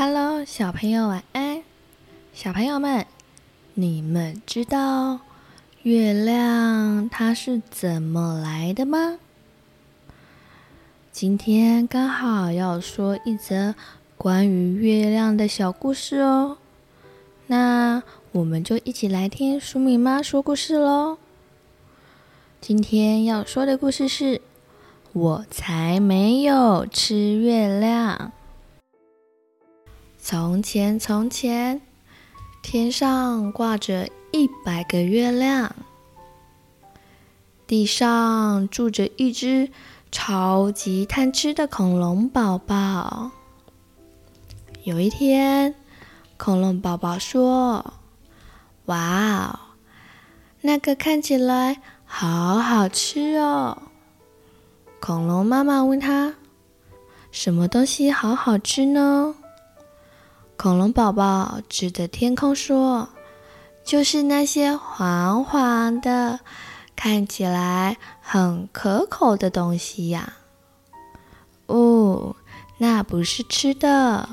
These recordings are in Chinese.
Hello，小朋友晚安。小朋友们，你们知道月亮它是怎么来的吗？今天刚好要说一则关于月亮的小故事哦。那我们就一起来听舒米妈说故事喽。今天要说的故事是：我才没有吃月亮。从前，从前，天上挂着一百个月亮，地上住着一只超级贪吃的恐龙宝宝。有一天，恐龙宝宝说：“哇哦，那个看起来好好吃哦！”恐龙妈妈问他：“什么东西好好吃呢？”恐龙宝宝指着天空说：“就是那些黄黄的，看起来很可口的东西呀。”哦，那不是吃的，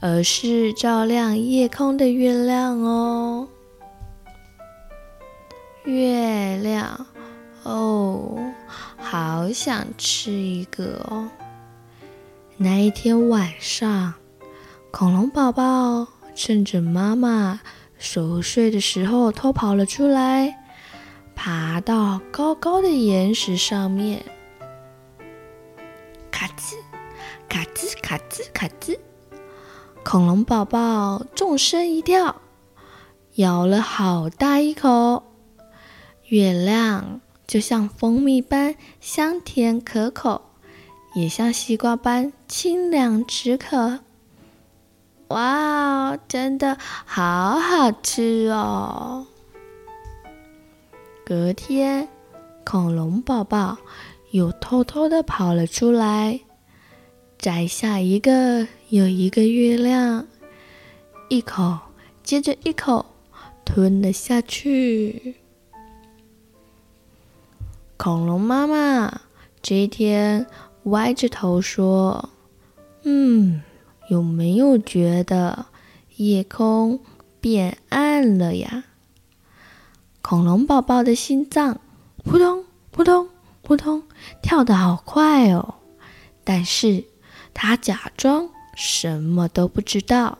而是照亮夜空的月亮哦。月亮，哦，好想吃一个哦。那一天晚上。恐龙宝宝趁着妈妈熟睡的时候偷跑了出来，爬到高高的岩石上面，咔吱咔吱咔吱咔吱，恐龙宝宝纵身一跳，咬了好大一口。月亮就像蜂蜜般香甜可口，也像西瓜般清凉止渴。哇，真的好好吃哦！隔天，恐龙宝宝又偷偷的跑了出来，摘下一个又一个月亮，一口接着一口吞了下去。恐龙妈妈这一天歪着头说：“嗯。”有没有觉得夜空变暗了呀？恐龙宝宝的心脏扑通扑通扑通跳得好快哦，但是他假装什么都不知道，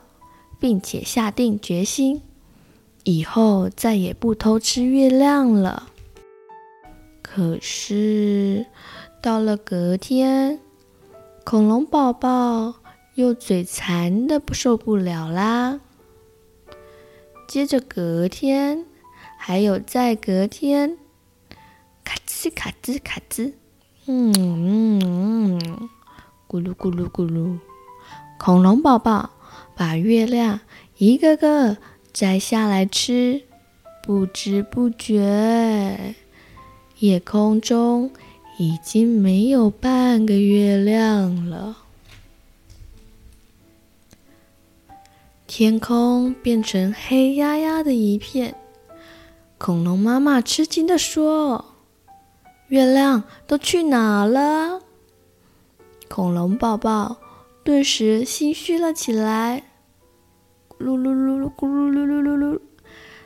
并且下定决心，以后再也不偷吃月亮了。可是到了隔天，恐龙宝宝。又嘴馋的不受不了啦。接着隔天，还有再隔天，咔吱咔吱咔吱，嗯嗯嗯，咕噜咕噜咕噜，恐龙宝宝把月亮一个个摘下来吃，不知不觉，夜空中已经没有半个月亮了。天空变成黑压压的一片，恐龙妈妈吃惊地说：“月亮都去哪了？”恐龙宝宝顿时心虚了起来，咕噜噜噜噜，咕噜噜噜噜噜，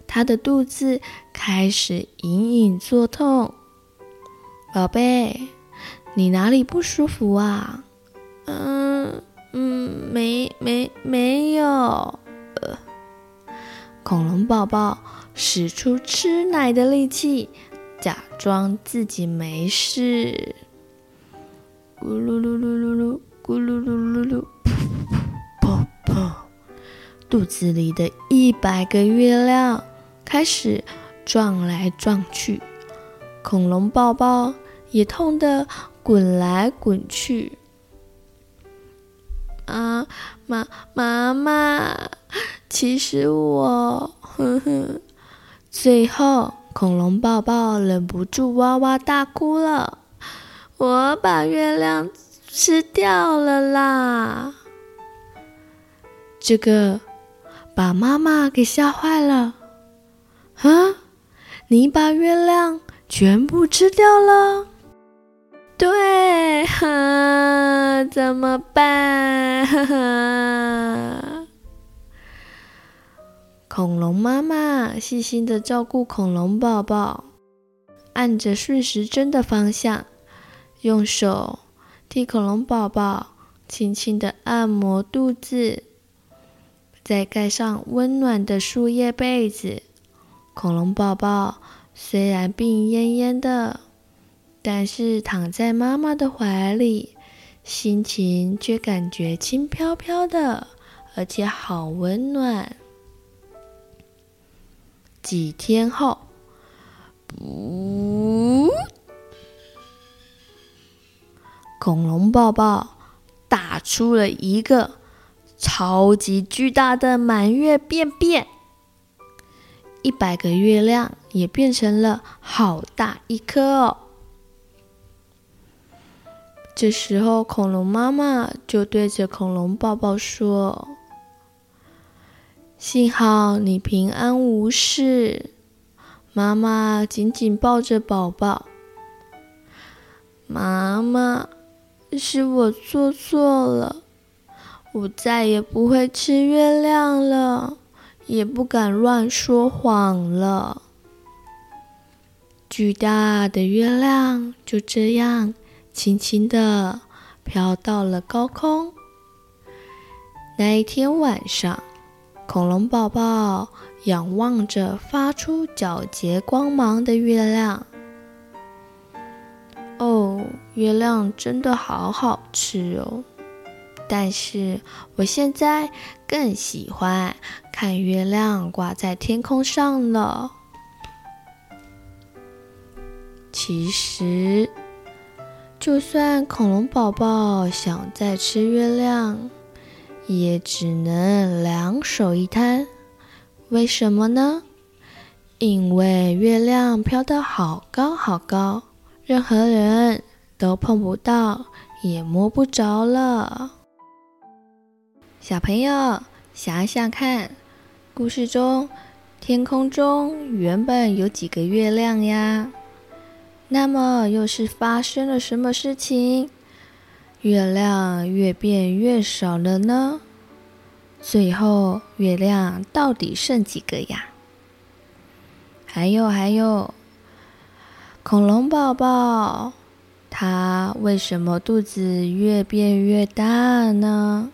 他的肚子开始隐隐作痛。宝贝，你哪里不舒服啊？嗯。嗯，没没没有。呃，恐龙宝宝使出吃奶的力气，假装自己没事。咕噜噜噜噜噜，咕噜噜噜噜，噗噗噗噗！肚子里的一百个月亮开始撞来撞去，恐龙宝宝也痛得滚来滚去。啊，妈妈妈，其实我，呵呵，最后恐龙宝宝忍不住哇哇大哭了。我把月亮吃掉了啦！这个把妈妈给吓坏了。啊，你把月亮全部吃掉了？对，哈，怎么办？恐龙妈妈细心的照顾恐龙宝宝，按着顺时针的方向，用手替恐龙宝宝轻轻的按摩肚子，再盖上温暖的树叶被子。恐龙宝宝虽然病恹恹的，但是躺在妈妈的怀里，心情却感觉轻飘飘的，而且好温暖。几天后，呜，恐龙宝宝打出了一个超级巨大的满月便便，一百个月亮也变成了好大一颗哦。这时候，恐龙妈妈就对着恐龙宝宝说。幸好你平安无事，妈妈紧紧抱着宝宝。妈妈，是我做错了，我再也不会吃月亮了，也不敢乱说谎了。巨大的月亮就这样轻轻地飘到了高空。那一天晚上。恐龙宝宝仰望着发出皎洁光芒的月亮。哦，月亮真的好好吃哦！但是我现在更喜欢看月亮挂在天空上了。其实，就算恐龙宝宝想再吃月亮，也只能两手一摊，为什么呢？因为月亮飘得好高好高，任何人都碰不到，也摸不着了。小朋友，想想看，故事中天空中原本有几个月亮呀？那么又是发生了什么事情？月亮越变越少了呢？最后，月亮到底剩几个呀？还有还有，恐龙宝宝，它为什么肚子越变越大呢？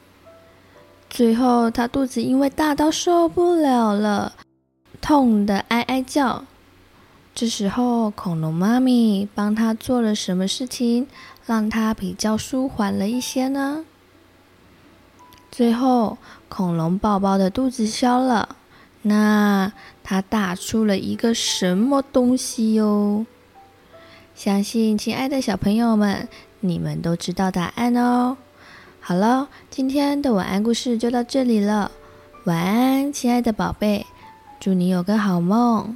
最后，它肚子因为大到受不了了，痛得哀哀叫。这时候，恐龙妈咪帮他做了什么事情，让他比较舒缓了一些呢？最后，恐龙宝宝的肚子消了，那他打出了一个什么东西哟？相信亲爱的小朋友们，你们都知道答案哦。好了，今天的晚安故事就到这里了，晚安，亲爱的宝贝，祝你有个好梦。